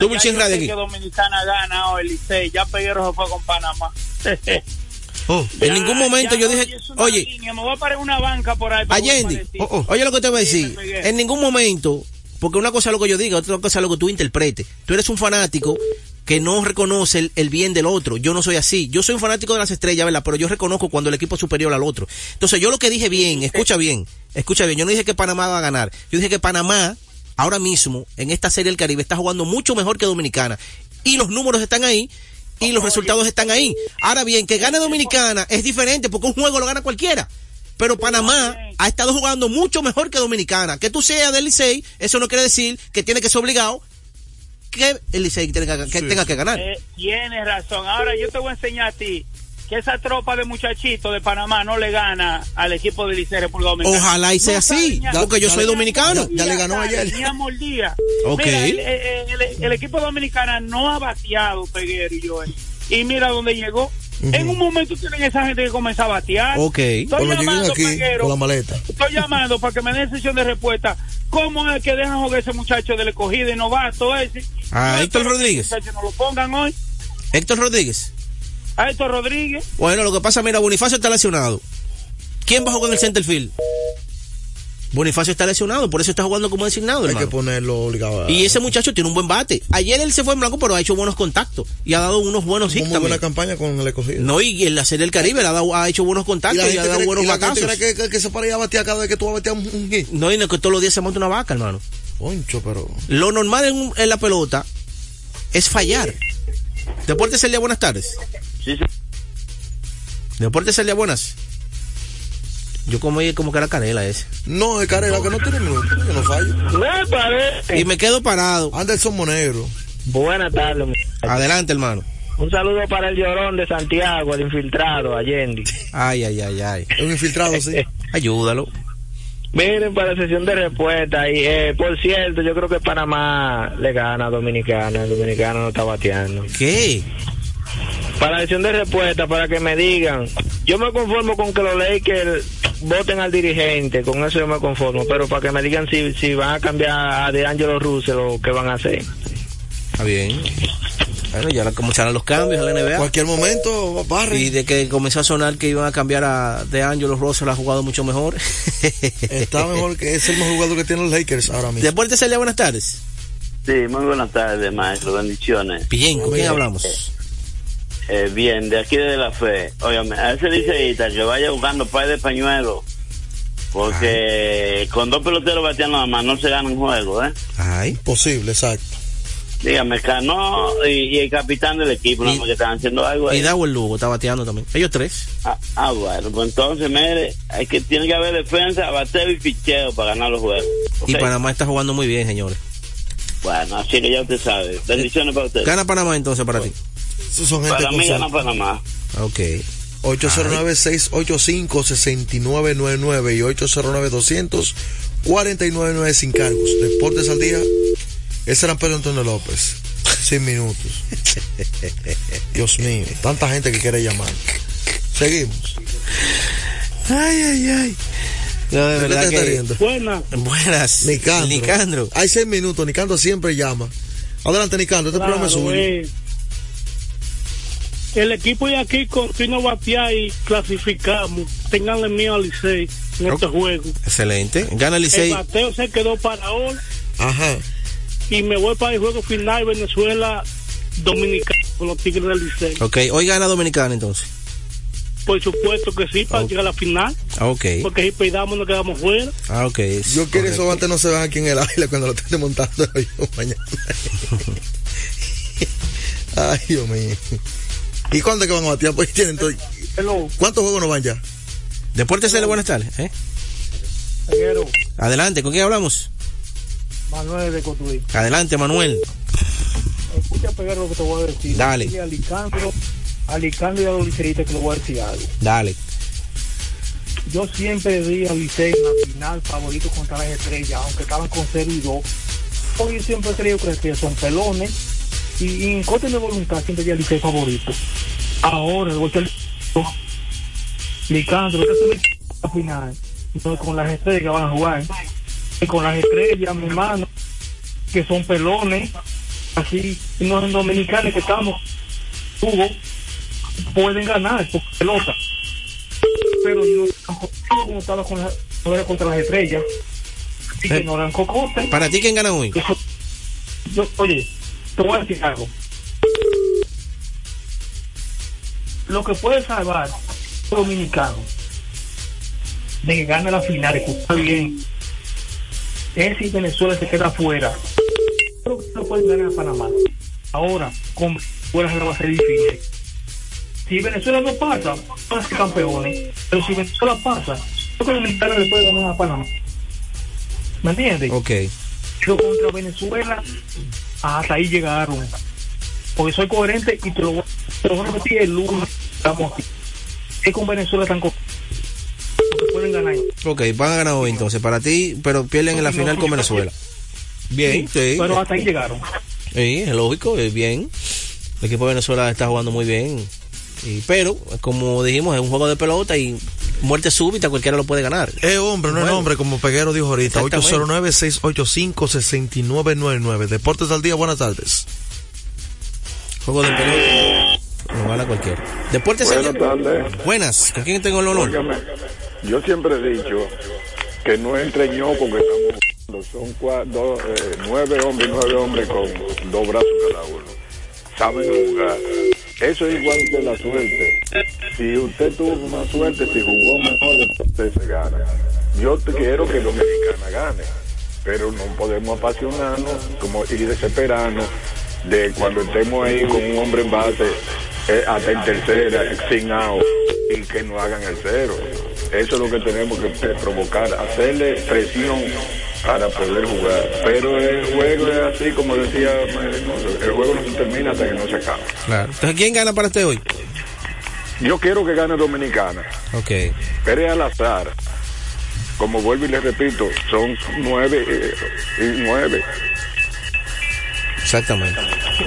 Tú, ya yo sé que Dominicana gana hoy, Licey. Ya Peguero se fue con Panamá. Oh, en ningún momento yo dije, oye, línea, me voy a parar una banca por ahí. Allende, oh, oh, oye lo que te voy a decir. En ningún momento, porque una cosa es lo que yo diga, otra cosa es lo que tú interpretes. Tú eres un fanático que no reconoce el, el, bien del otro. Yo no soy así. Yo soy un fanático de las estrellas, ¿verdad? Pero yo reconozco cuando el equipo es superior al otro. Entonces yo lo que dije bien, escucha bien, escucha bien. Yo no dije que Panamá va a ganar. Yo dije que Panamá, ahora mismo, en esta serie del Caribe, está jugando mucho mejor que Dominicana. Y los números están ahí y los resultados están ahí. Ahora bien, que gane Dominicana es diferente porque un juego lo gana cualquiera. Pero Panamá ha estado jugando mucho mejor que Dominicana. Que tú seas del Licey, eso no quiere decir que tiene que ser obligado que el Licey tenga que, tenga que ganar. Eh, tienes razón. Ahora yo te voy a enseñar a ti que esa tropa de muchachitos de Panamá no le gana al equipo de Licey República Dominicana. Ojalá y sea así, porque yo soy dominicano. Ya, le ganó ayer. el, equipo dominicano no ha bateado, Peguero y yo. Y mira dónde llegó. En un momento tienen esa gente que comienza a batear. Ok. Estoy llamando, aquí con la maleta. Estoy llamando para que me den sesión de respuesta. ¿Cómo es que dejan jugar ese muchacho del escogido y no va todo ese? Ah, Héctor Rodríguez. No lo pongan hoy. Héctor Rodríguez. A Héctor Rodríguez. Bueno, lo que pasa, mira, Bonifacio está lesionado. ¿Quién va a jugar en el centerfield? Bonifacio está lesionado, por eso está jugando como designado. Hay que ponerlo obligado. Y ese muchacho tiene un buen bate. Ayer él se fue en blanco, pero ha hecho buenos contactos y ha dado unos buenos hits. Muy buena campaña con el escogido. No, y en la serie del Caribe ha, dado, ha hecho buenos contactos y, ha dado buenos batazos. cree que, que, se para a batear cada vez que tú vas a batear un, hit? No, y no que todos los días se monta una vaca, hermano. Poncho, pero. Lo normal en, en la pelota es fallar. Deportes día buenas tardes. Sí, sí. Deportes día buenas. Yo como, como que era Canela ese. No, es Canela que no tiene minutos, que no fallo. Me parece. Y me quedo parado. Anderson Monegro. Buenas tardes. Adelante, hermano. Un saludo para el llorón de Santiago, el infiltrado, Allende. Ay, ay, ay, ay. Un infiltrado, sí. Ayúdalo. Miren, para la sesión de respuesta, y eh, por cierto, yo creo que Panamá le gana a Dominicana, el Dominicano no está bateando. ¿Qué? Para la sesión de respuesta, para que me digan, yo me conformo con que los Lakers voten al dirigente, con eso yo me conformo, pero para que me digan si, si van a cambiar a De Angelo Russell o qué van a hacer. Está bien. Bueno, ya comenzaron los cambios a la NBA. Cualquier momento, barre. Y de que comenzó a sonar que iban a cambiar a De Angelo Russell, ha jugado mucho mejor. Está mejor que es el mejor jugador que tienen los Lakers ahora mismo. Después de Celia, buenas tardes. Sí, muy buenas tardes, maestro. Bendiciones. Bien, ¿con quién hablamos? Eh, bien, de aquí de la fe. Óyame, a ese liceísta que vaya buscando par de pañuelos. Porque con dos peloteros bateando nada más no se gana un juego, ¿eh? Ay. Posible, exacto. Dígame, Cano y, el capitán del equipo, y, que están haciendo algo ahí. Y el Lugo está bateando también. Ellos tres. Ah, ah, bueno, pues entonces, mire, hay que, tiene que haber defensa, bateo y ficheo para ganar los juegos. Y Panamá está jugando muy bien, señores. Bueno, así que ya usted sabe. Bendiciones para usted. Gana Panamá entonces para ti. Son gente Para mí gana Panamá. Ok. 809-685-6999 y 809-200-4999 sin cargos. Deportes al día. Ese era Pedro Antonio López. Sin minutos. Dios mío, tanta gente que quiere llamar. Seguimos. Ay, ay, ay. No, de verdad que... Buenas. Buenas. Nicandro. Nicandro. Hay seis minutos. Nicandro siempre llama. Adelante, Nicandro. Este programa es suyo. El equipo de aquí continúa batear y clasificamos. Tenganle miedo al Licey en este juego. Excelente. Gana el Licey. El bateo se quedó para hoy. Ajá. Y me voy para el juego final Venezuela Dominicana con los Tigres del Licey. Ok, hoy gana Dominicana entonces. Por supuesto que sí, para llegar a la final. Ah, ok. Porque si pedamos nos quedamos fuera. Ah, ok. Yo quiero que esos antes no se vean aquí en el aire cuando lo estén desmontando yo mañana. Ay, Dios mío. ¿Y cuándo es que van a batear? Pues tienen todo. ¿Cuántos juegos no van ya? Deportes de buenas tardes. ¿eh? Adelante, ¿con quién hablamos? Manuel de Cotuí. Adelante, Manuel. Escucha pegar lo que te voy a decir. Dale. Alicantro, Alicantro y a los que le voy a decir algo. Dale. Yo siempre di a Licey en la final favorito contra las estrellas, aunque estaban con 0 y 2. Hoy siempre creo que son pelones y, en corte de voluntad siempre ya Licey favorito. Ahora, el golpe Licandro, que es la final. Entonces, con las estrellas que van a jugar. Y con las estrellas, mi hermano, que son pelones. así los dominicanos que estamos, Hugo, pueden ganar por pelota. Pero yo como estaba con la, no era contra las estrellas, así que Eh. no eran cocotes. Para ti, ¿quién gana hoy? Eso- yo- oye, te voy a decir algo. Lo que puede salvar dominicanos de que gane la final, escucha bien, es si Venezuela se queda. Creo que no pueden ganar a Panamá. Ahora, con le va a ser difícil. Si Venezuela no pasa, van a ser campeones. Pero si Venezuela pasa, creo que Dominicana le puede ganar a Panamá. ¿Me entiendes? Ok. Pero contra Venezuela, hasta ahí llegaron. Porque soy coherente y te lo, te lo voy a repetir el lunes. Estamos aquí. Es con Venezuela tan co- porque pueden ganar. Ok, van a ganar hoy entonces. Para ti, pero pierden en la final con Venezuela. Bien, sí. Pero hasta ahí llegaron. Sí, es lógico, es bien. El equipo de Venezuela está jugando muy bien. Y, pero, como dijimos, es un juego de pelota y muerte súbita, cualquiera lo puede ganar. Es hombre, no es Bueno. hombre, como Peguero dijo ahorita. Exactamente. 809-685-6999. Deportes al día, buenas tardes. Juego de pelota. Lo gana cualquiera. Deportes Buenas señor. tardes. Buenas. ¿Con quién tengo el honor? Óigame, yo siempre he dicho que no entre ñoco que estamos jugando. Son dos, eh, nueve hombres, nueve hombres con dos brazos cada uno. Saben jugar. Eso es igual que la suerte. Si usted tuvo más suerte, si jugó mejor, usted se gana. Yo quiero que Dominicana gane, pero no podemos apasionarnos como y desesperarnos de cuando estemos ahí con un hombre en base eh, hasta en tercera, sin out, y que no hagan el cero. Eso es lo que tenemos que provocar, hacerle presión para poder jugar. Pero el juego es así, como decía, el juego no se termina hasta que no se acaba. Claro. Entonces, ¿quién gana para usted hoy? Yo quiero que gane Dominicana, Ok. pero es al azar. Como vuelvo y le repito, son nueve eh, y nueve. Exactamente.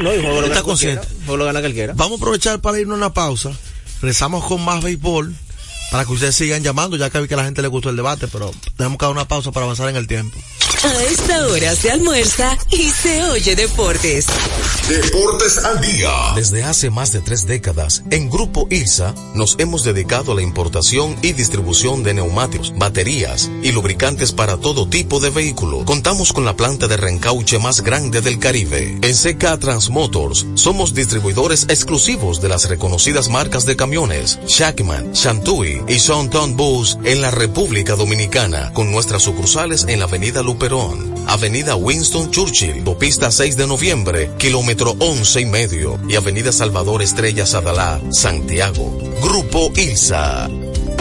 No, y juego lo Está gana cualquiera. consciente. El juego lo gana cualquiera. Vamos a aprovechar para irnos a una pausa. Rezamos con más béisbol para que ustedes sigan llamando, ya que vi que a la gente le gustó el debate, pero tenemos que dar una pausa para avanzar en el tiempo. A esta hora se almuerza y se oye deportes. Deportes al día. Desde hace más de tres décadas, en Grupo ILSA nos hemos dedicado a la importación y distribución de neumáticos, baterías y lubricantes para todo tipo de vehículo. Contamos con la planta de reencauche más grande del Caribe. En CK Transmotors somos distribuidores exclusivos de las reconocidas marcas de camiones Shackman, Shantui y Sonton Bus en la República Dominicana, con nuestras sucursales en la Avenida Luperón, Avenida Winston Churchill, Autopista 6 de Noviembre, kilómetro 11 y medio, y Avenida Salvador Estrella Sadalá, Santiago. Grupo ILSA.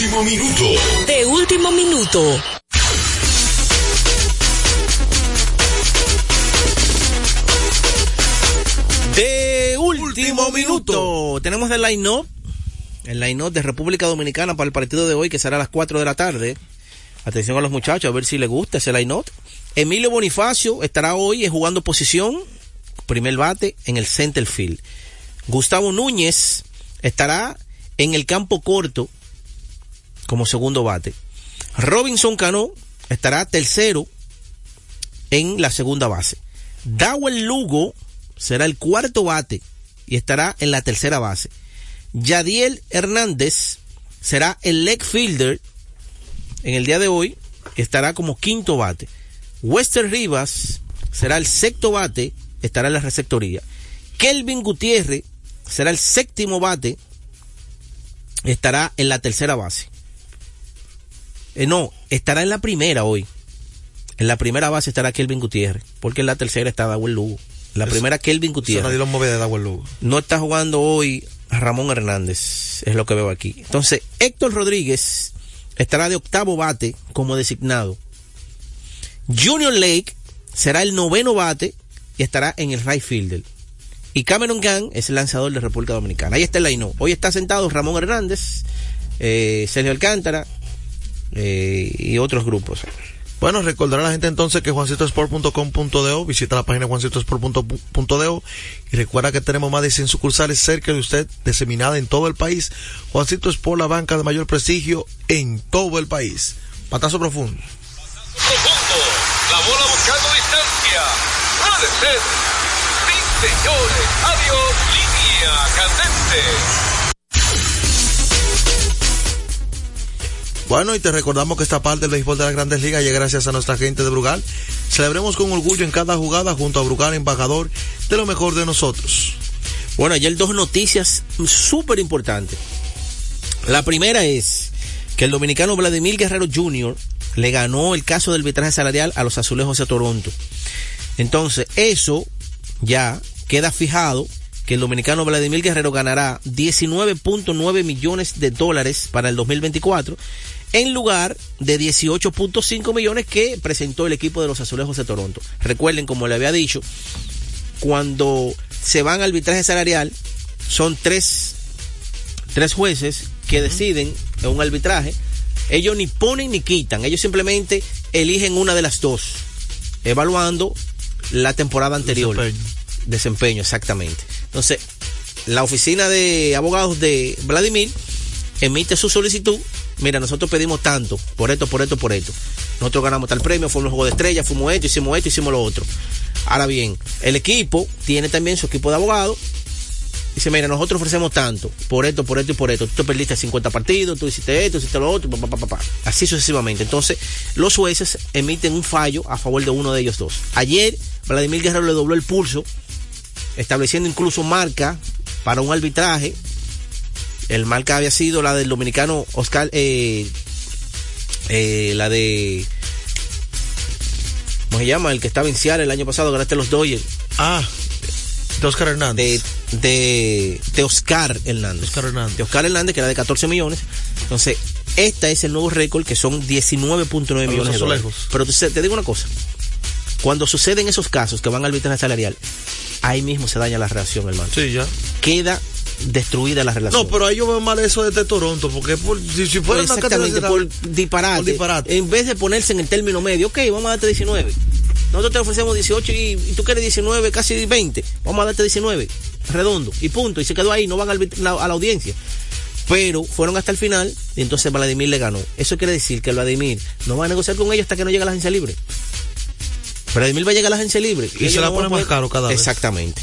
Último minuto. De último minuto. De último minuto. Tenemos el line-up. El line-up de República Dominicana para el partido de hoy, que será a las 4 de la tarde. Atención a los muchachos, a ver si les gusta ese line-up. Emilio Bonifacio estará hoy jugando posición, primer bate, en el center field. Gustavo Núñez estará en el campo corto como segundo bate. Robinson Cano estará tercero en la segunda base. Dawel Lugo será el cuarto bate y estará en la tercera base. Yadiel Hernández será el leg fielder en el día de hoy, estará como quinto bate. Wester Rivas será el sexto bate, estará en la receptoría. Kelvin Gutiérrez será el séptimo bate, estará en la tercera base. Eh, no, estará en la primera hoy. En la primera base estará Kelvin Gutiérrez, porque en la tercera está Dawel Lugo. La Eso- primera Kelvin Gutiérrez. nadie lo mueve de Dawel Lugo. No está jugando hoy Ramón Hernández, es lo que veo aquí. Entonces, Héctor Rodríguez estará de octavo bate como designado. Junior Lake será el noveno bate y estará en el right fielder. Y Cameron Gang es el lanzador de República Dominicana. Ahí está el line Hoy está sentado Ramón Hernández, eh, Sergio Alcántara eh, y otros grupos. Bueno, recordar a la gente entonces que juancitosport.com.do, visita la página juancitosport.do y recuerda que tenemos más de 100 sucursales cerca de usted, diseminada en todo el país. Juancito Sport, la banca de mayor prestigio en todo el país. Patazo profundo. profundo. La bola buscando distancia. Puede ser. Sí, señores. Adiós. Línea candente. Bueno, y te recordamos que esta parte del béisbol de las grandes ligas llega gracias a nuestra gente de Brugal. Celebremos con orgullo en cada jugada junto a Brugal, embajador de lo mejor de nosotros. Bueno, ayer dos noticias súper importantes. La primera es que el dominicano Vladimir Guerrero Jr. le ganó el caso del arbitraje salarial a los azulejos de Toronto. Entonces, eso ya queda fijado que el dominicano Vladimir Guerrero ganará 19.9 millones de dólares para el 2024 en lugar de 18.5 millones que presentó el equipo de los azulejos de Toronto. Recuerden, como le había dicho, cuando se van al arbitraje salarial, son tres, tres jueces que deciden en un arbitraje. Ellos ni ponen ni quitan, ellos simplemente eligen una de las dos, evaluando la temporada anterior. Desempeño. Desempeño, exactamente. Entonces, la oficina de abogados de Vladimir emite su solicitud. Mira, nosotros pedimos tanto, por esto, por esto, por esto. Nosotros ganamos tal premio, fuimos un juego de estrellas, fuimos esto, hicimos esto, hicimos lo otro. Ahora bien, el equipo tiene también su equipo de abogados. Dice, mira, nosotros ofrecemos tanto, por esto, por esto y por esto. Tú perdiste 50 partidos, tú hiciste esto, hiciste lo otro, así sucesivamente. Entonces, los jueces emiten un fallo a favor de uno de ellos dos. Ayer, Vladimir Guerrero le dobló el pulso, estableciendo incluso marca para un arbitraje. El marca había sido la del dominicano Oscar, eh, eh, la de, ¿cómo se llama? El que estaba en Seattle el año pasado, ganaste los Dodgers. Ah, de Oscar Hernández. De, de, de Oscar Hernández. Oscar Hernández. De Oscar Hernández, que era de 14 millones. Entonces, este es el nuevo récord, que son 19.9 millones de dólares. Pero te, te digo una cosa. Cuando suceden esos casos que van al arbitraje salarial, ahí mismo se daña la relación, hermano. Sí, ya. Queda destruida la relación. No, pero ahí yo veo mal eso desde Toronto, porque por- si, si fuera Pues exactamente, por disparate. por disparate. En vez de ponerse en el término medio, ok, vamos a darte 19. Nosotros te ofrecemos 18 y, y tú quieres 19, casi 20. Vamos a darte 19, redondo, y punto. Y se quedó ahí, no van al- la- a la audiencia. Pero fueron hasta el final y entonces Vladimir le ganó. Eso quiere decir que Vladimir no va a negociar con ellos hasta que no llegue a la agencia libre. Vladimir va a llegar a la agencia libre. Y se la no pone más caro cada vez. Exactamente.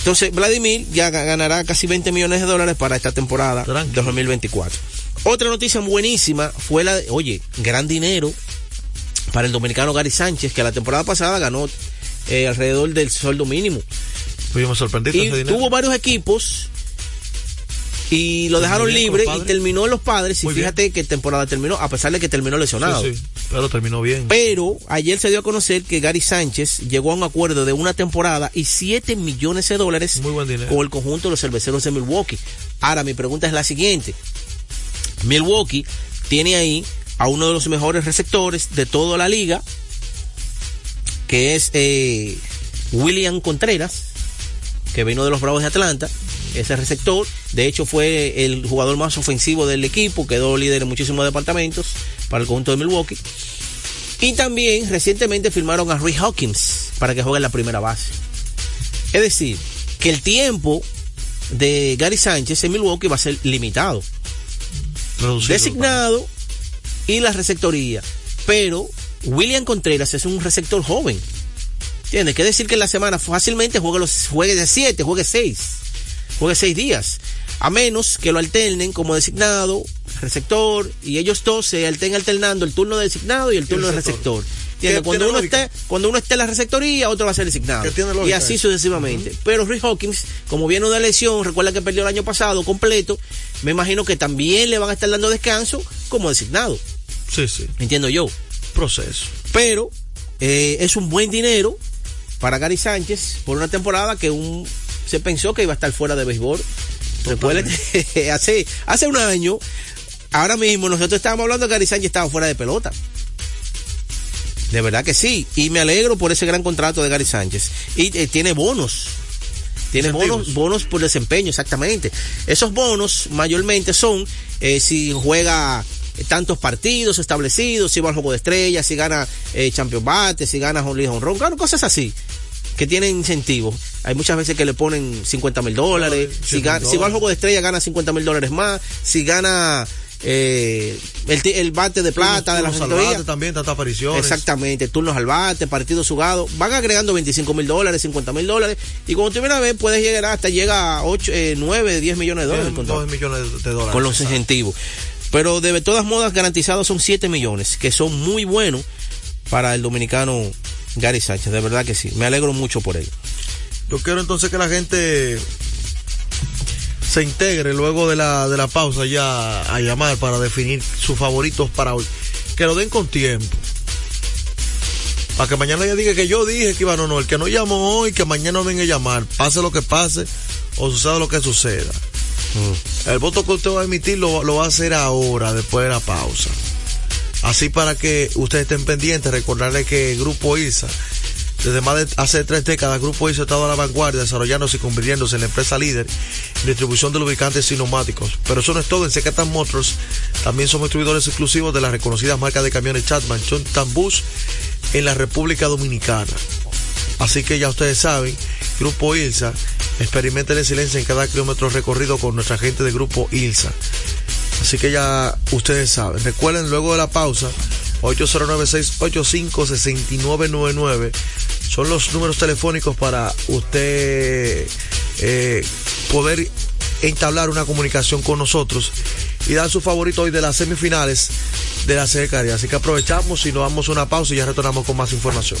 Entonces, Vladimir ya ga- ganará casi 20 millones de dólares para esta temporada de 2024. Otra noticia buenísima fue la de, oye, gran dinero para el dominicano Gary Sánchez, que la temporada pasada ganó eh, alrededor del sueldo mínimo. Sorprendí con Y ese dinero. tuvo varios equipos y lo dejaron libre y terminó en los padres. Y Muy bien. fíjate que temporada terminó, a pesar de que terminó lesionado. Sí, sí, pero terminó bien. Pero ayer se dio a conocer que Gary Sánchez llegó a un acuerdo de una temporada y 7 millones de dólares Muy buen dinero. con el conjunto de los cerveceros de Milwaukee. Ahora, mi pregunta es la siguiente. Milwaukee tiene ahí a uno de los mejores receptores de toda la liga, que es eh, William Contreras, que vino de los Bravos de Atlanta. Ese receptor, de hecho, fue el jugador más ofensivo del equipo, quedó líder en muchísimos departamentos para el conjunto de Milwaukee. Y también recientemente firmaron a Rick Hawkins para que juegue en la primera base. Es decir, que el tiempo de Gary Sánchez en Milwaukee va a ser limitado. Reducido. Designado y la receptoría. Pero William Contreras es un receptor joven. ¿Entiendes? Quiere decir que en la semana fácilmente juegue, los, juegue de 7, juegue 6. Juegue 6 días. A menos que lo alternen como designado, receptor, y ellos dos se estén alternando el turno de designado y el turno de receptor. ¿Entiendes? Que Cuando uno, lógica. esté, cuando uno esté en la receptoría, otro va a ser designado. Y así sucesivamente. Pero Rick Hawkins, como viene de lesión, recuerda que perdió el año pasado completo, me imagino que también le van a estar dando descanso como designado. Sí, sí. Entiendo yo. Proceso. Pero eh, es un buen dinero para Gary Sánchez por una temporada que un, se pensó que iba a estar fuera de béisbol. Recuerden que hace, hace un año, ahora mismo nosotros estábamos hablando que Gary Sánchez estaba fuera de pelota. De verdad que sí. Y me alegro por ese gran contrato de Gary Sánchez. Y eh, tiene bonos. Tiene bonos, bonos por desempeño, exactamente. Esos bonos mayormente son eh, si juega tantos partidos establecidos, si va al juego de estrellas, si gana eh, Champion Bate, si gana Home Ron, claro, cosas así que tienen incentivos. Hay muchas veces que le ponen 50 mil dólares. Si, gana- si va al juego de estrella gana 50 mil dólares más. Si gana eh, el, el bate de plata de la bate también, tantas apariciones. Exactamente, turnos al bate, partidos jugados, van agregando 25 mil dólares, 50 mil dólares, y cuando tú vienes a ver, puedes llegar hasta llega a 8, eh, 9, 10 millones de dólares. contrato, dos millones de dólares. con los exacto. incentivos. Pero de todas modas garantizados son 7 millones, que son muy buenos para el dominicano Gary Sánchez, de verdad que sí, me alegro mucho por él. Yo quiero entonces que la gente se integre luego de la, de la pausa ya a llamar para definir sus favoritos para hoy. Que lo den con tiempo. Para que mañana ya diga que yo dije que iba, no, no, el que no llamó hoy, que mañana venga a llamar, pase lo que pase o suceda lo que suceda. El voto que usted va a emitir lo, lo va a hacer ahora, después de la pausa. Así para que ustedes estén pendientes, recordarles que el Grupo ISA, desde más de hace tres décadas, el Grupo ha estado a la vanguardia, desarrollándose y convirtiéndose en la empresa líder en distribución de lubricantes y neumáticos. Pero eso no es todo, en Secatan Motors también somos distribuidores exclusivos de las reconocidas marcas de camiones Chatman, Chontan Bus en la República Dominicana. Así que ya ustedes saben, Grupo ILSA, experimenten la excelencia en cada kilómetro recorrido con nuestra gente de Grupo ILSA. Así que ya ustedes saben. Recuerden luego de la pausa, 809-685-6999 son los números telefónicos para usted eh, poder entablar una comunicación con nosotros y dar su favorito hoy de las semifinales de la Serie. Así que aprovechamos y nos damos una pausa y ya retornamos con más información.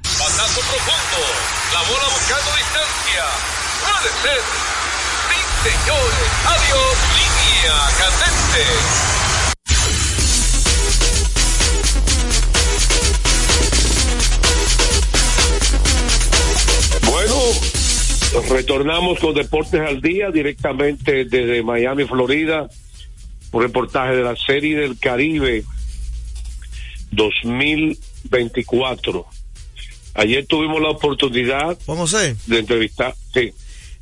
Bola buscando distancia. Puede ser. Sí, señores. Adiós. Línea candente. Retornamos con Deportes al Día directamente desde Miami, Florida. Un reportaje de la Serie del Caribe 2024. Ayer tuvimos la oportunidad José, de entrevistar. Sí.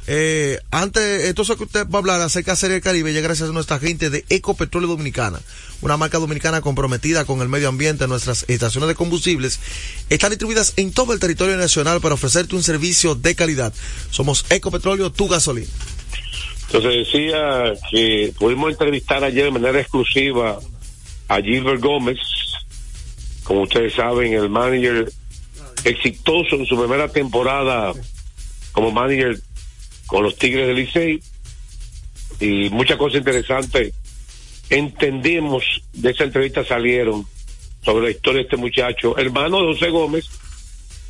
eh, antes, entonces que usted va a hablar acerca de Serie del Caribe, ya gracias a nuestra gente de Ecopetróleo Dominicana, una marca dominicana comprometida con el medio ambiente. Nuestras estaciones de combustibles están distribuidas en todo el territorio nacional para ofrecerte un servicio de calidad. Somos Ecopetróleo, tu gasolina. Entonces decía que pudimos entrevistar ayer de manera exclusiva a Gilbert Gómez, como ustedes saben, el manager exitoso en su primera temporada como manager con los Tigres del Licey y muchas cosas interesantes entendemos de esa entrevista salieron sobre la historia de este muchacho, hermano de José Gómez,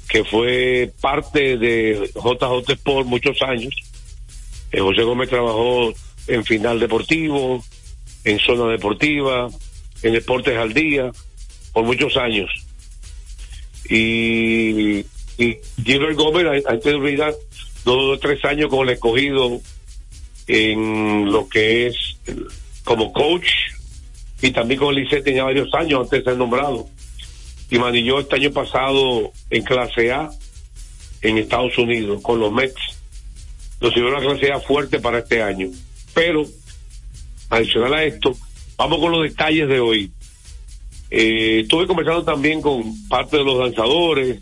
que fue parte de JJ Sport muchos años. Eh, José Gómez trabajó en Final Deportivo, en Zona Deportiva, en Deportes al Día, por muchos años. Y, y Gilbert Gómez, antes de olvidar, dos tres años con el escogido en lo que es como coach y también con el Licey tenía varios años antes de ser nombrado. Y manilló este año pasado en clase A en Estados Unidos con los Mets. Nos sirvió una clase A fuerte para este año. Pero, adicional a esto, vamos con los detalles de hoy. Eh, estuve conversando también con parte de los lanzadores.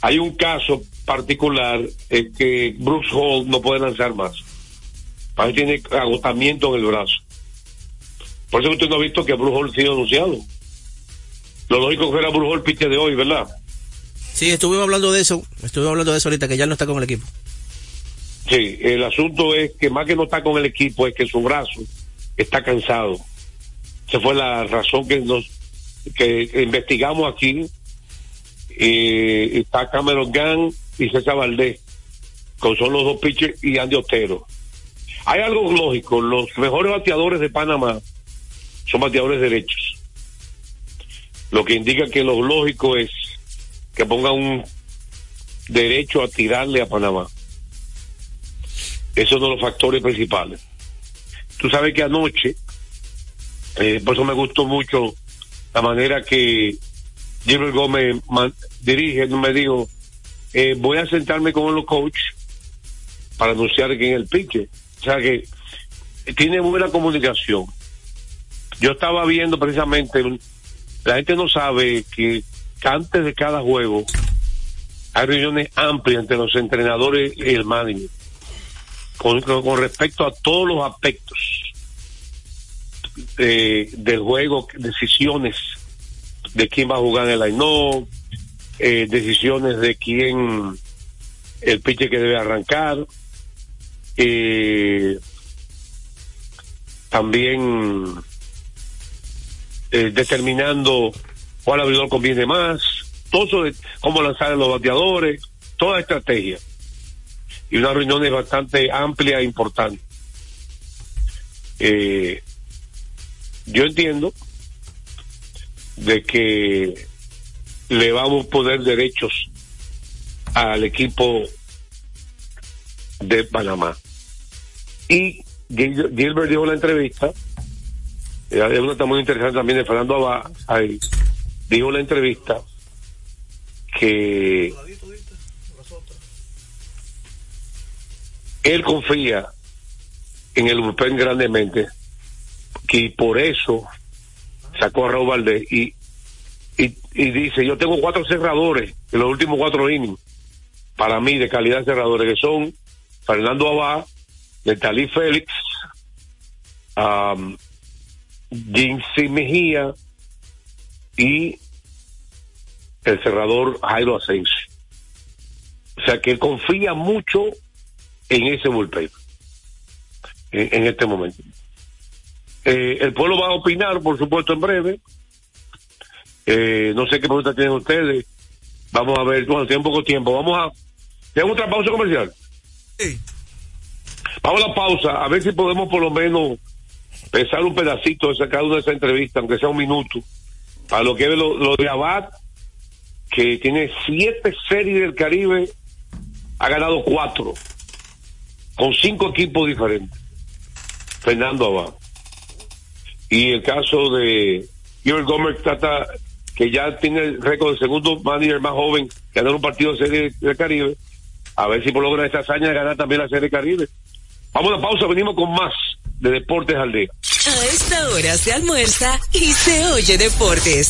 Hay un caso particular es que Brooks Hall no puede lanzar más. Parece que tiene agotamiento en el brazo. Por eso usted no ha visto que Brooks Hall ha sido anunciado. Lo lógico que era Brooks Hall pitcher de hoy, ¿verdad? Sí, estuvimos hablando de eso, estuvimos hablando de eso ahorita, que ya no está con el equipo. Sí, el asunto es que más que no está con el equipo, es que su brazo está cansado. Esa fue la razón que nos que investigamos aquí. Eh, está Cameron Gunn y César Valdés, con son los dos pitchers y Andy Otero. Hay algo lógico, los mejores bateadores de Panamá son bateadores derechos. Lo que indica que lo lógico es que ponga un derecho a tirarle a Panamá. Eso es uno de los factores principales. Tú sabes que anoche, eh, por eso me gustó mucho la manera que Gilbert Gómez dirige, me dijo, eh, voy a sentarme con los coach para anunciar quién es el pique. O sea que tiene buena comunicación. Yo estaba viendo precisamente, la gente no sabe que antes de cada juego hay reuniones amplias entre los entrenadores y el manager con respecto a todos los aspectos eh, del juego, decisiones de quién va a jugar en el line eh, decisiones de quién el pitcher que debe arrancar, eh, también eh, determinando cuál abridor conviene más, todo eso de cómo lanzar a los bateadores, toda estrategia. Y una reunión es bastante amplia e importante. Eh, yo entiendo de que le vamos a poner derechos al equipo de Panamá. Y Gil- Gilbert dijo en la entrevista, eh, hay una muy interesante también de Fernando Abad, ahí, dijo la entrevista que él confía en el bullpen grandemente y por eso sacó a Raúl Valdés y, y, dice yo tengo cuatro cerradores en los últimos cuatro innings para mí de calidad cerradores que son Fernando Abad Netalí Félix um, Jinsi Mejía y el cerrador Jairo Asensio o sea que confía mucho en ese bullpen en, en este momento. Eh, el pueblo va a opinar, por supuesto, en breve. Eh, no sé qué preguntas tienen ustedes. Vamos a ver, bueno, tiene poco tiempo. Vamos a. ¿Tenemos otra pausa comercial? Sí. Vamos a la pausa, a ver si podemos por lo menos pensar un pedacito de cada una de esas entrevistas, aunque sea un minuto, a lo que es lo, lo de Abad, que tiene siete series del Caribe, ha ganado cuatro. con cinco equipos diferentes. Fernando Abad. Y el caso de Joel Gómez Tata, que ya tiene el récord de segundo manager más joven que dado un partido de Serie del Caribe. A ver si logra esta hazaña de ganar también la Serie Caribe. Vamos a la pausa, venimos con más de Deportes al Día. A esta hora se almuerza y se oye deportes.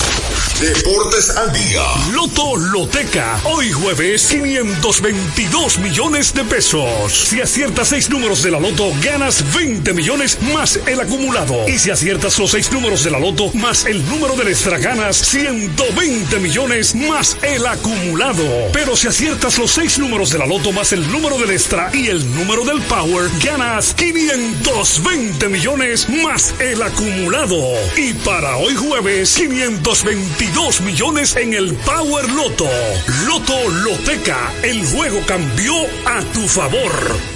Deportes al día. Loto Loteca. Hoy jueves, 522 millones de pesos. Si aciertas seis números de la Loto, ganas 20 millones más el acumulado. Y si aciertas los seis números de la Loto más el número del extra, ganas 120 millones más el acumulado. Pero si aciertas los seis números de la Loto más el número del extra y el número del Power, ganas 520 millones más el acumulado. Y para hoy jueves, 522 millones en el Power Loto. Loto Loteca, el juego cambió a tu favor.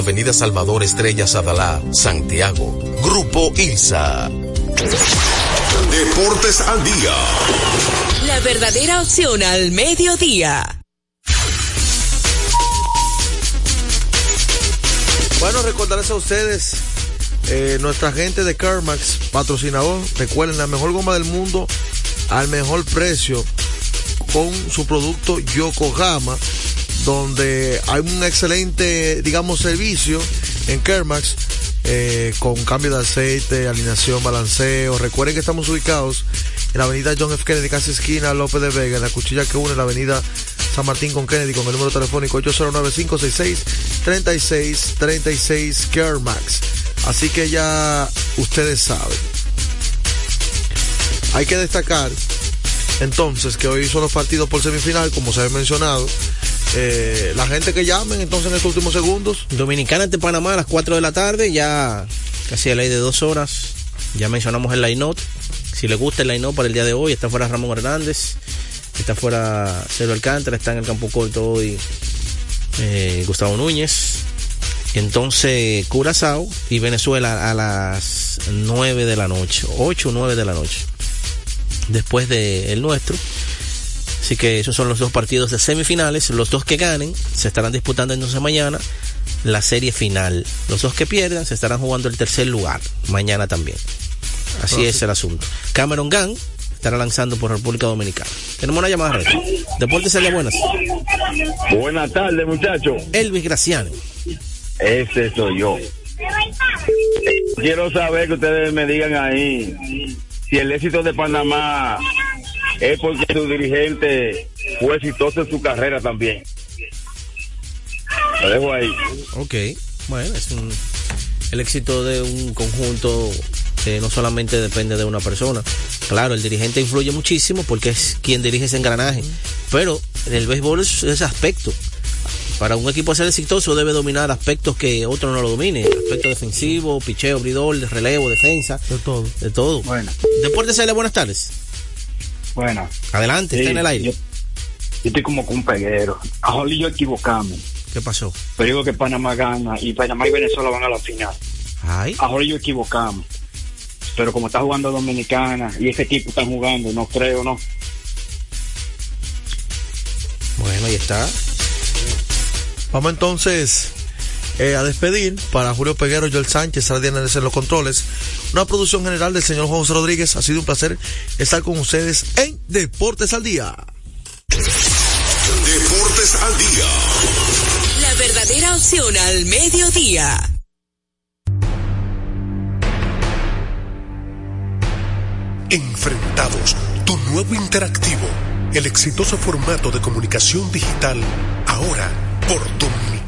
Avenida Salvador Estrella Sadalá, Santiago. Grupo ILSA. Deportes al día. La verdadera opción al mediodía. Bueno, recordarles a ustedes, eh, nuestra gente de Carmax, patrocinador, recuerden la mejor goma del mundo al mejor precio con su producto Yokohama donde hay un excelente, digamos, servicio en Kermax eh, con cambio de aceite, alineación, balanceo. Recuerden que estamos ubicados en la avenida John F. Kennedy, casi esquina López de Vega, en la cuchilla que une la avenida San Martín con Kennedy, con el número telefónico 809-566-3636 Kermax. Así que ya ustedes saben. Hay que destacar entonces que hoy son los partidos por semifinal, como se ha mencionado. Eh, la gente que llamen entonces en estos últimos segundos. Dominicana de Panamá a las 4 de la tarde, ya casi a ley de dos horas. Ya mencionamos el line Si le gusta el line para el día de hoy, está fuera Ramón Hernández, está fuera Cero Alcántara, está en el campo corto hoy eh, Gustavo Núñez. Entonces, Curazao y Venezuela a las 9 de la noche, 8 o 9 de la noche. Después del el nuestro. Así que esos son los dos partidos de semifinales. Los dos que ganen se estarán disputando entonces mañana la serie final. Los dos que pierdan se estarán jugando el tercer lugar mañana también. Así es el asunto. Cameron Gunn estará lanzando por República Dominicana. Tenemos una llamada red. Deportes sería buenas. Buenas tardes, muchachos. Elvis Graciano. Ese soy yo. Quiero saber que ustedes me digan ahí si el éxito de Panamá es porque su dirigente fue exitoso en su carrera también. Lo dejo ahí. Ok, bueno, es un, el éxito de un conjunto que no solamente depende de una persona. Claro, el dirigente influye muchísimo porque es quien dirige ese engranaje, pero en el béisbol es ese aspecto. Para un equipo ser exitoso debe dominar aspectos que otro no lo domine. Aspecto defensivo, picheo, bridor, relevo, defensa. De todo. De todo. Bueno. Deportes buenas tardes. Bueno. Adelante, Sí, está en el aire. Yo, yo estoy como con un peguero. A yo equivocamos. ¿Qué pasó? Pero digo que Panamá gana y Panamá y Venezuela van a la final. Ay. A yo equivocamos. Pero como está jugando Dominicana y ese equipo está jugando, no creo, no. Bueno, ahí está. Vamos entonces eh, a despedir para Julio Peguero, Joel Sánchez, Sara Hernández en los controles. Una producción general del señor Juan José Rodríguez. Ha sido un placer estar con ustedes en Deportes al Día. Deportes al día. La verdadera opción al mediodía. Enfrentados, tu nuevo interactivo, el exitoso formato de comunicación digital, ahora por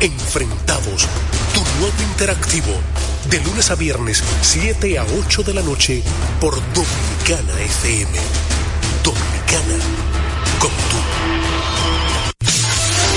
Enfrentados, tu nuevo interactivo, de lunes a viernes, 7 a 8 de la noche, por Dominicana FM. Dominicana, con tú.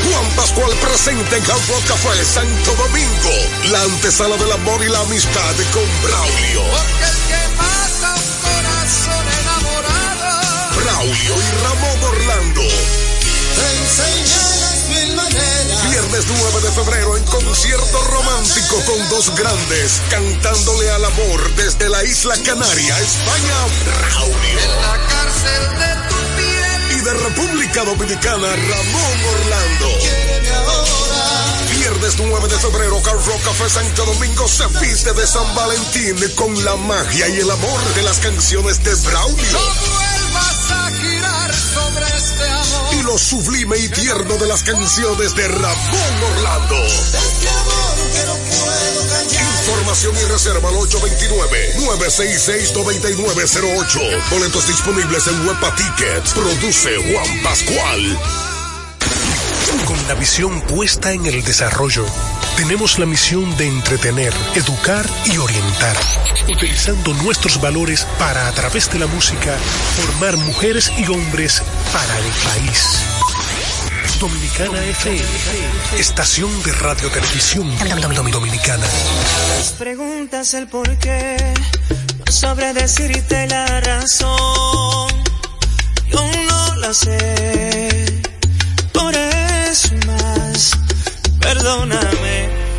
Juan Pascual presente en Hard Rock Café Santo Domingo, la antesala del amor y la amistad con Braulio. Porque el que mata un corazón enamorado. Braulio y Ramón Orlando. Te. Viernes 9 de febrero en concierto romántico con dos grandes, cantándole al amor desde la isla Canaria, España, Braulio. En la cárcel de tu piel. Y de República Dominicana, Ramón Orlando. Viernes 9 de febrero, Car Rock Café Santo Domingo se viste de San Valentín con la magia y el amor de las canciones de Braulio. No vuelvas a girar sobre este amor. Y lo sublime y tierno de las canciones de Ramón Orlando. Información y reserva al 829-966-9908. Boletos disponibles en Huepa Tickets. Produce Juan Pascual. Con la visión puesta en el desarrollo, tenemos la misión de entretener, educar y orientar, utilizando nuestros valores para, a través de la música, formar mujeres y hombres para el país. Dominicana FM, estación de radio televisión dominicana. Preguntas el por qué, no sabré decirte la razón. Yo no la sé, por eso más. Perdóname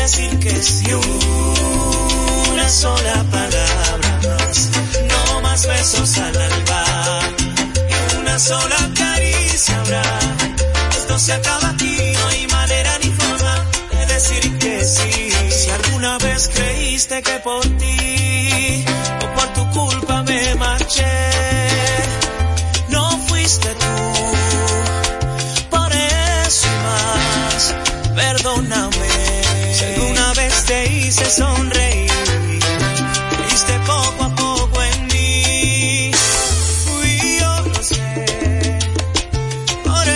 decir que sí. Una sola palabra más, no más besos al alba, una sola caricia habrá. Esto se acaba aquí, no hay manera ni forma de decir que sí. Si alguna vez creíste que por ti o por tu culpa me marché, no fuiste tú. Hice sonreír, creíste poco a poco en mí. Fui yo, lo sé. Por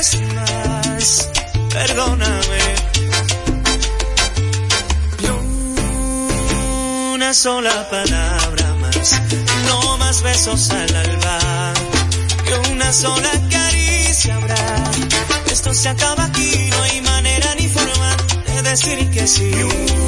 eso más, perdóname. Una sola palabra más, no más besos al alba, que una sola caricia habrá. Esto se acaba aquí, no hay manera ni forma de decir que sí.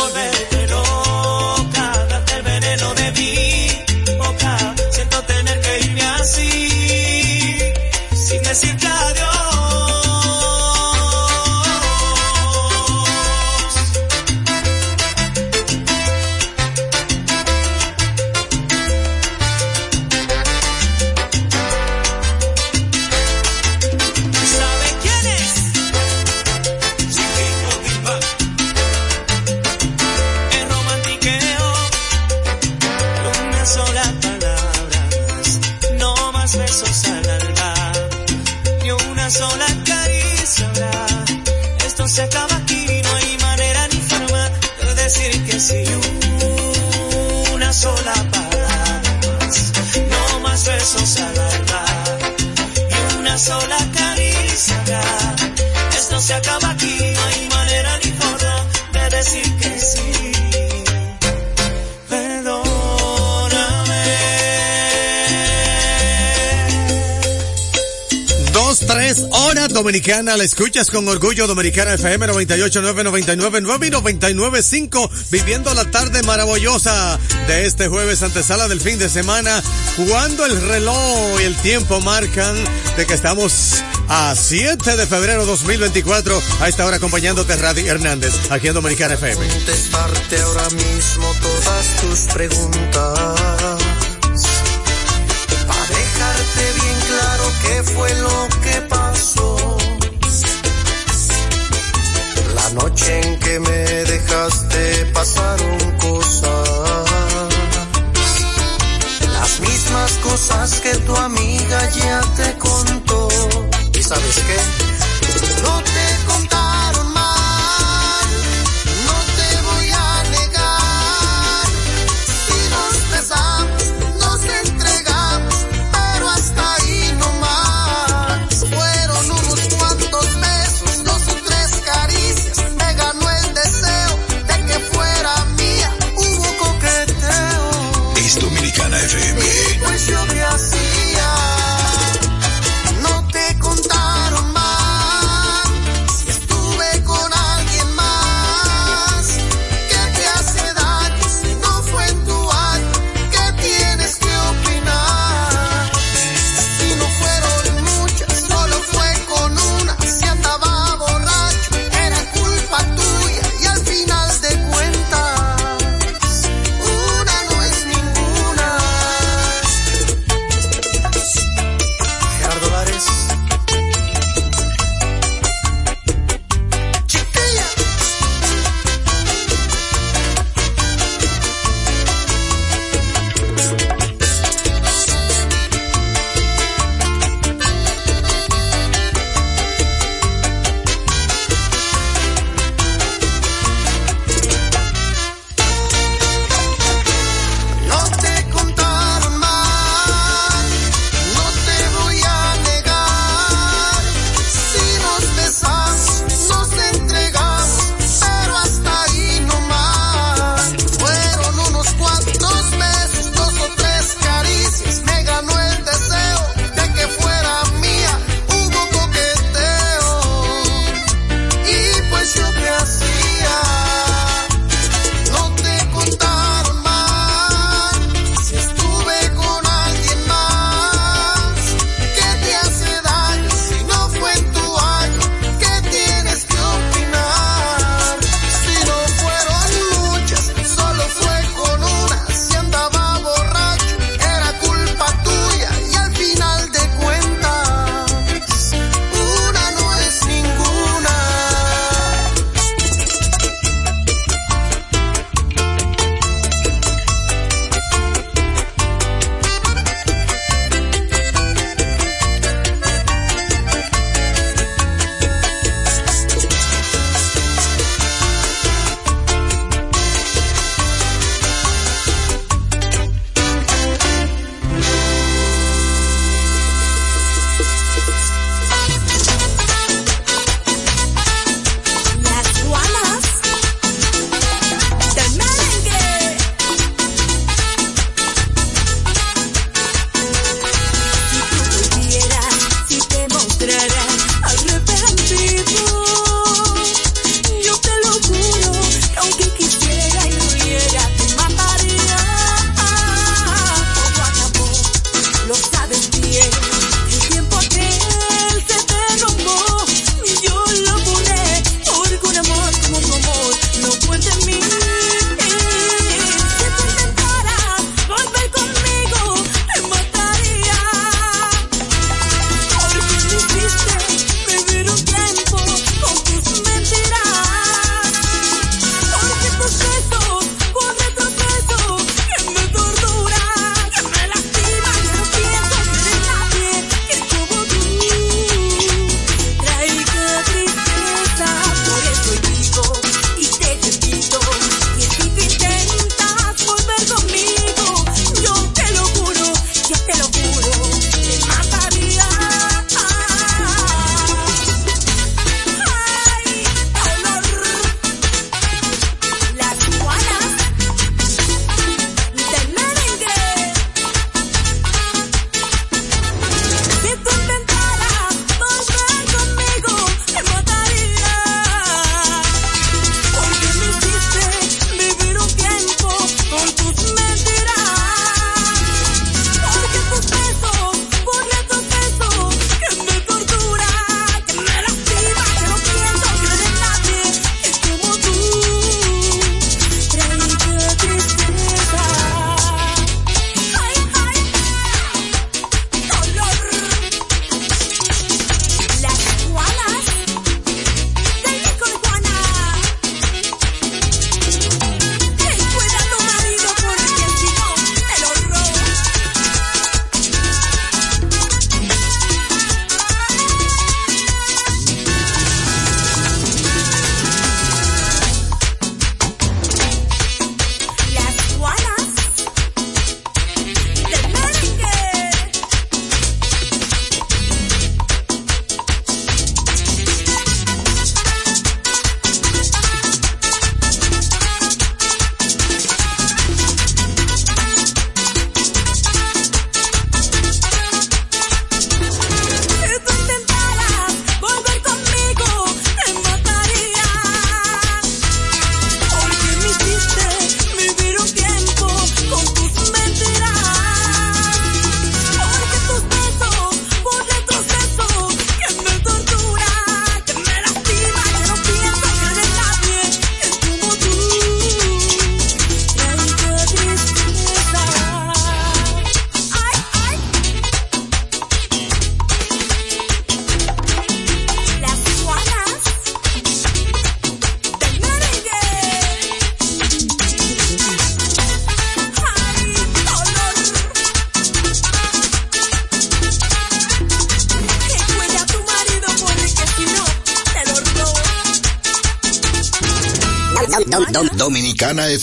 decir que sí. tres horas dominicana. La escuchas con orgullo dominicana FM 98999 995 viviendo la tarde maravillosa de este jueves antesala del fin de semana cuando el reloj y el tiempo marcan de que estamos a 7 de febrero 2024, a esta hora acompañándote Radi Hernández, aquí en Dominicana FM. Contestarte ahora mismo todas tus preguntas. Para dejarte bien claro qué fue lo que pasó. La noche en que me dejaste pasaron cosas. Mismas cosas que tu amiga ya te contó. ¿Y sabes qué?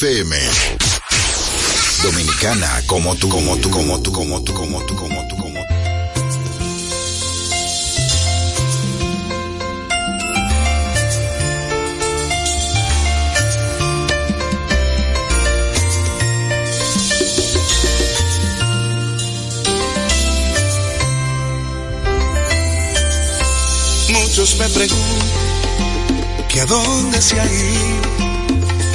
FM. Dominicana como tú, como tú, como tú, como tú, como tú, como tú, como tú. Muchos me preguntan que a dónde se ha ido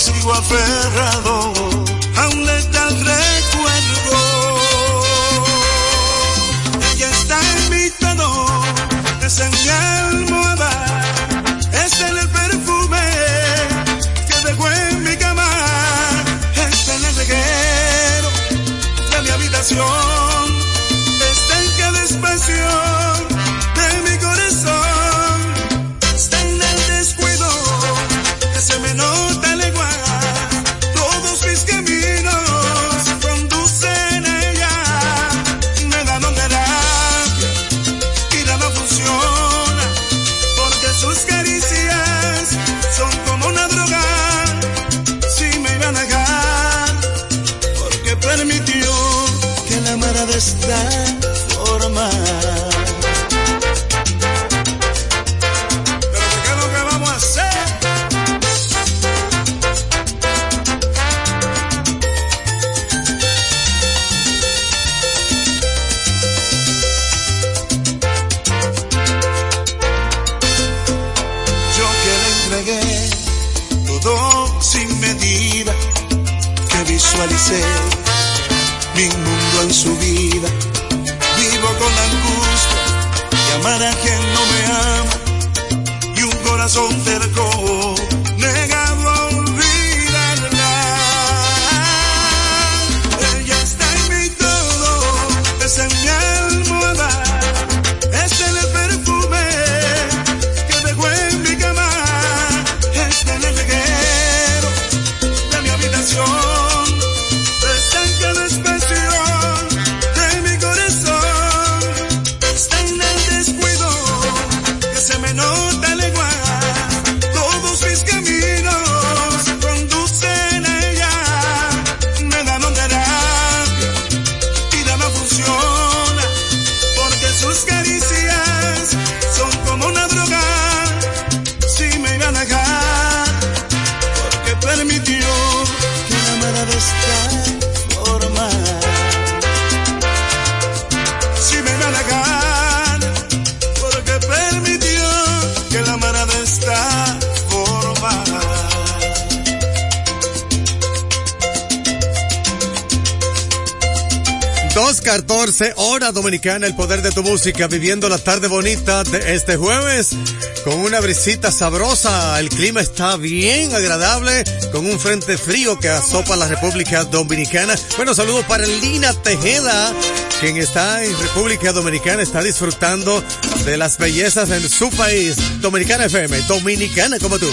sigo aferrado 14 hora dominicana, el poder de tu música, viviendo la tarde bonita de este jueves con una brisita sabrosa. El clima está bien agradable con un frente frío que asopa la República Dominicana. Bueno, saludos para Lina Tejeda, quien está en República Dominicana, está disfrutando de las bellezas en su país. Dominicana FM, dominicana como tú.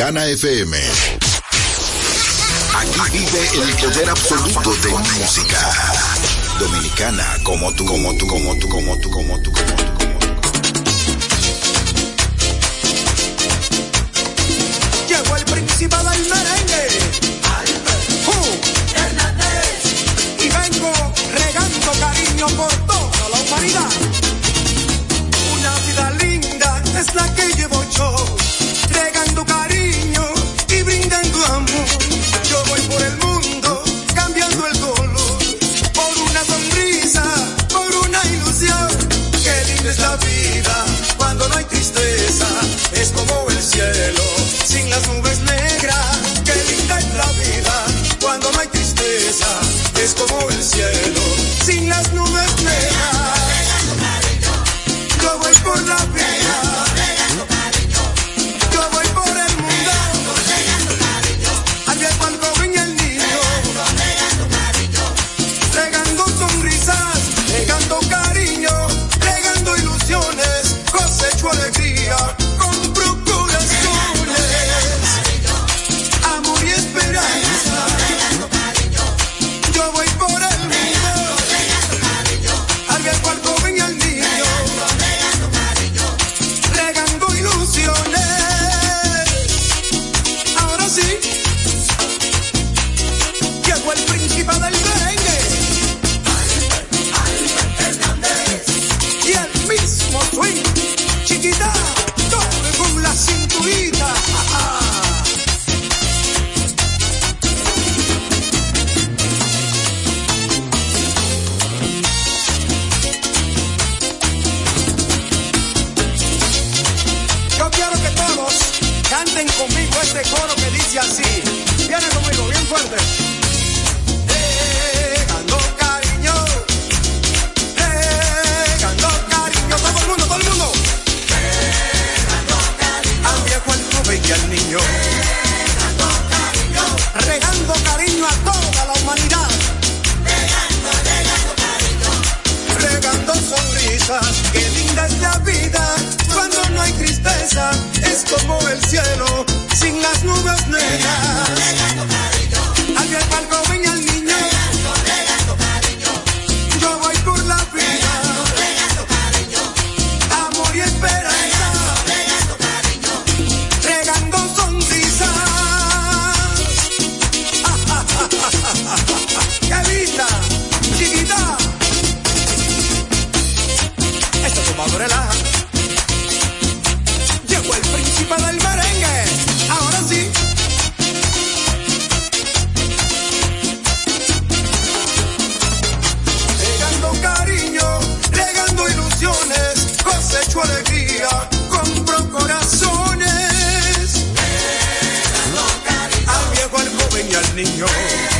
Dominicana FM. Aquí vive el poder absoluto de música. Dominicana, como tú, como tú, como tú, como tú, como tú, como tú. Llegó el príncipe del merengue. Joven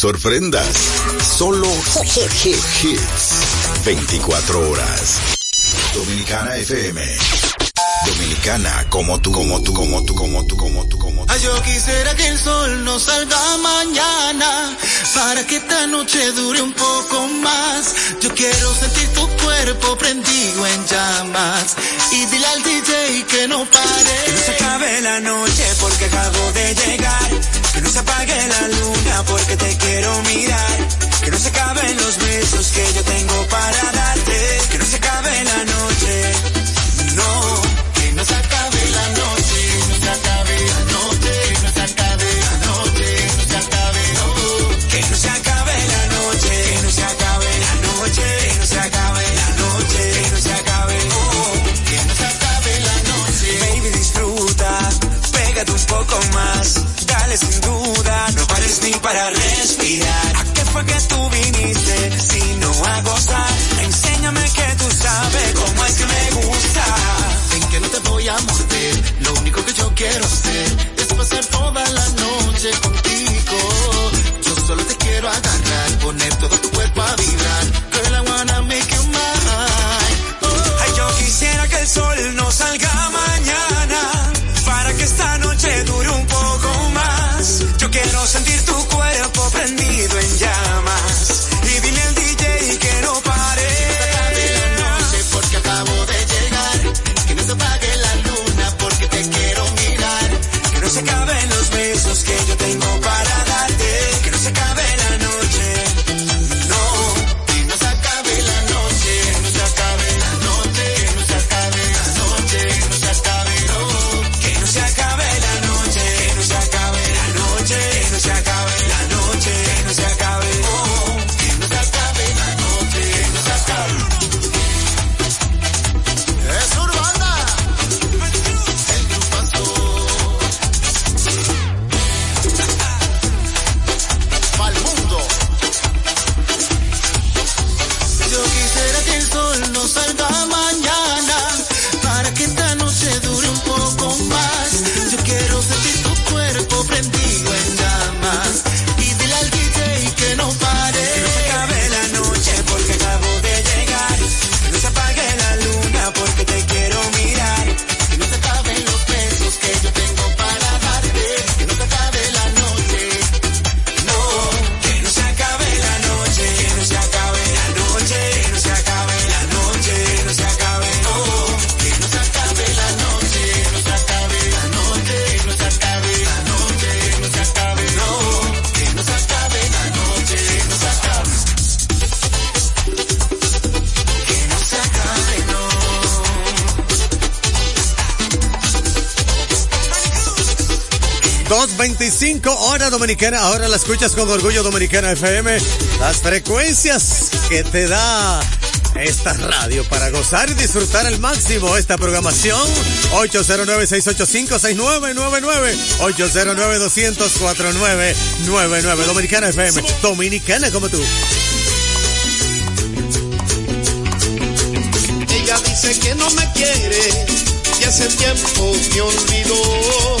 sorprendas. Solo hits. 24 horas. Dominicana FM. Dominicana como tú, como tú, como tú, como tú, como tú, como tú. Ay, yo quisiera que el sol no salga mañana para que esta noche dure un poco más. Yo quiero sentir tu cuerpo prendido en llamas y dile al DJ que no pare. Que no se acabe la noche porque acabo de llegar. Que no se apague la luna porque te quiero mirar. Que no se acaben los besos que yo tengo para darte. Que no se acabe la noche. No, que no se acabe sin duda. No pares ni para respirar. ¿A qué fue que tú viniste? Si no a gozar. Enséñame que tú sabes cómo es que me gusta. Ven que no te voy a morder, lo único que yo quiero hacer es pasar toda la noche contigo. Dominicana, ahora la escuchas con orgullo dominicana FM, las frecuencias que te da esta radio para gozar y disfrutar al máximo esta programación. 809-685-6999 809-200-4999 Dominicana FM, dominicana como tú. Ella dice que no me quiere y hace tiempo me olvidó.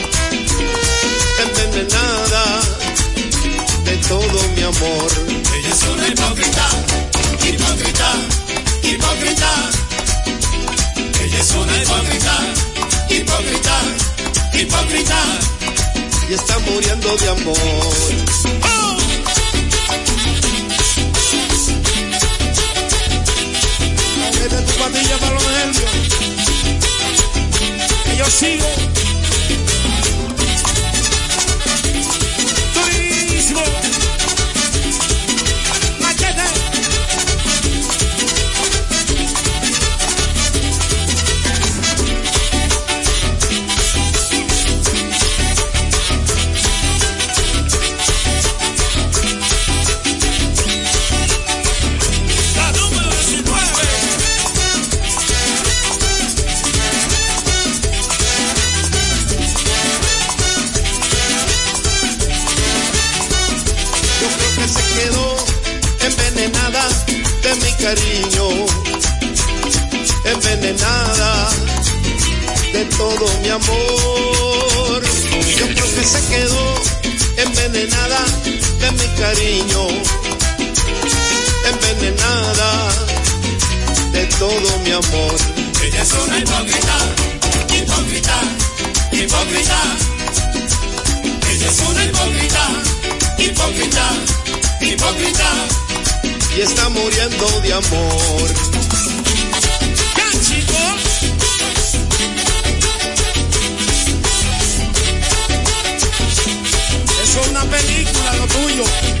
envenenada de todo mi amor. Ella es una hipócrita, hipócrita, hipócrita. Ella es una hipócrita, hipócrita, hipócrita. Y está muriendo de amor. Vete tu patilla para los nervios. Que yo sigo. Envenenada de todo mi amor. Yo creo que se quedó envenenada de mi cariño, envenenada de todo mi amor. Ella es una hipócrita, hipócrita, hipócrita. Ella es una hipócrita, hipócrita, hipócrita, y está muriendo de amor. Película, lo tuyo.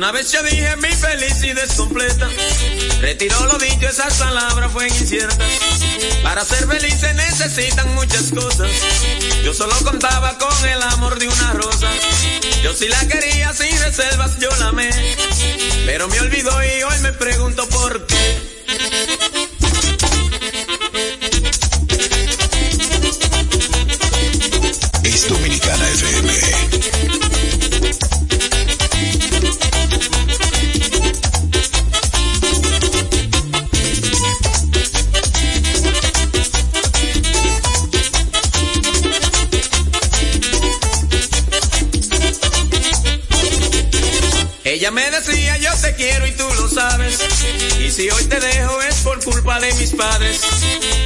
Una vez yo dije mi felicidad es completa. Retiró lo dicho, esas palabras fueron inciertas. Para ser feliz se necesitan muchas cosas. Yo solo contaba con el amor de una rosa. Yo sí la quería sin reservas, yo la amé. Pero me olvidó y hoy me pregunto por qué.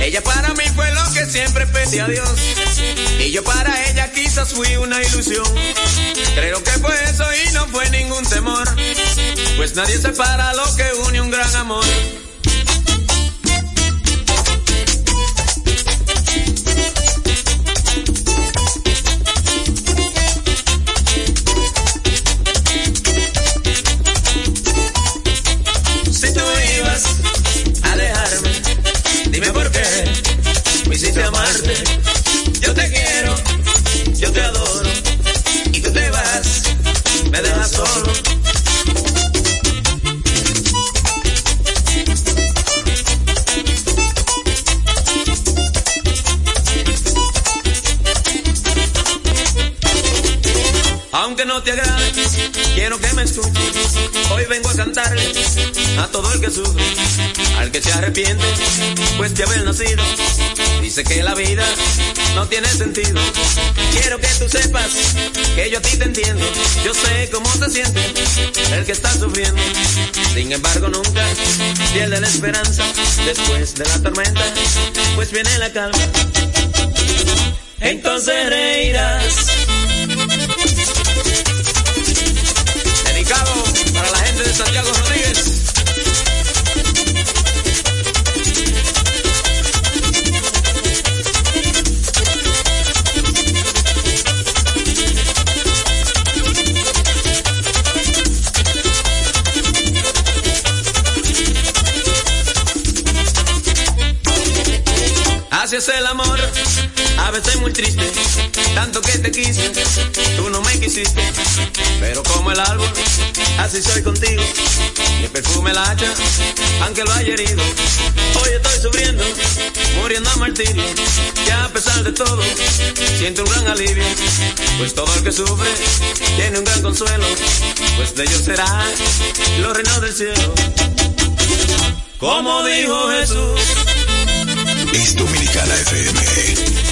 Ella para mí fue lo que siempre pedí a Dios. Y yo para ella quizás fui una ilusión. Creo que fue eso y no fue ningún temor. Pues nadie separa lo que une un gran amor. Al que se arrepiente, pues de haber nacido. Dice que la vida no tiene sentido. Quiero que tú sepas que yo a ti te entiendo. Yo sé cómo se siente el que está sufriendo. Sin embargo, nunca pierde la esperanza. Después de la tormenta, pues viene la calma. Entonces reirás. Muy triste, tanto que te quise, tú no me quisiste, pero como el árbol, así soy contigo, mi perfume la hacha, aunque lo haya herido, hoy estoy sufriendo, muriendo a martirio, y a pesar de todo, siento un gran alivio, pues todo el que sufre tiene un gran consuelo, pues de ellos será los reinos del cielo. Como dijo Jesús. Es Dominicana FM.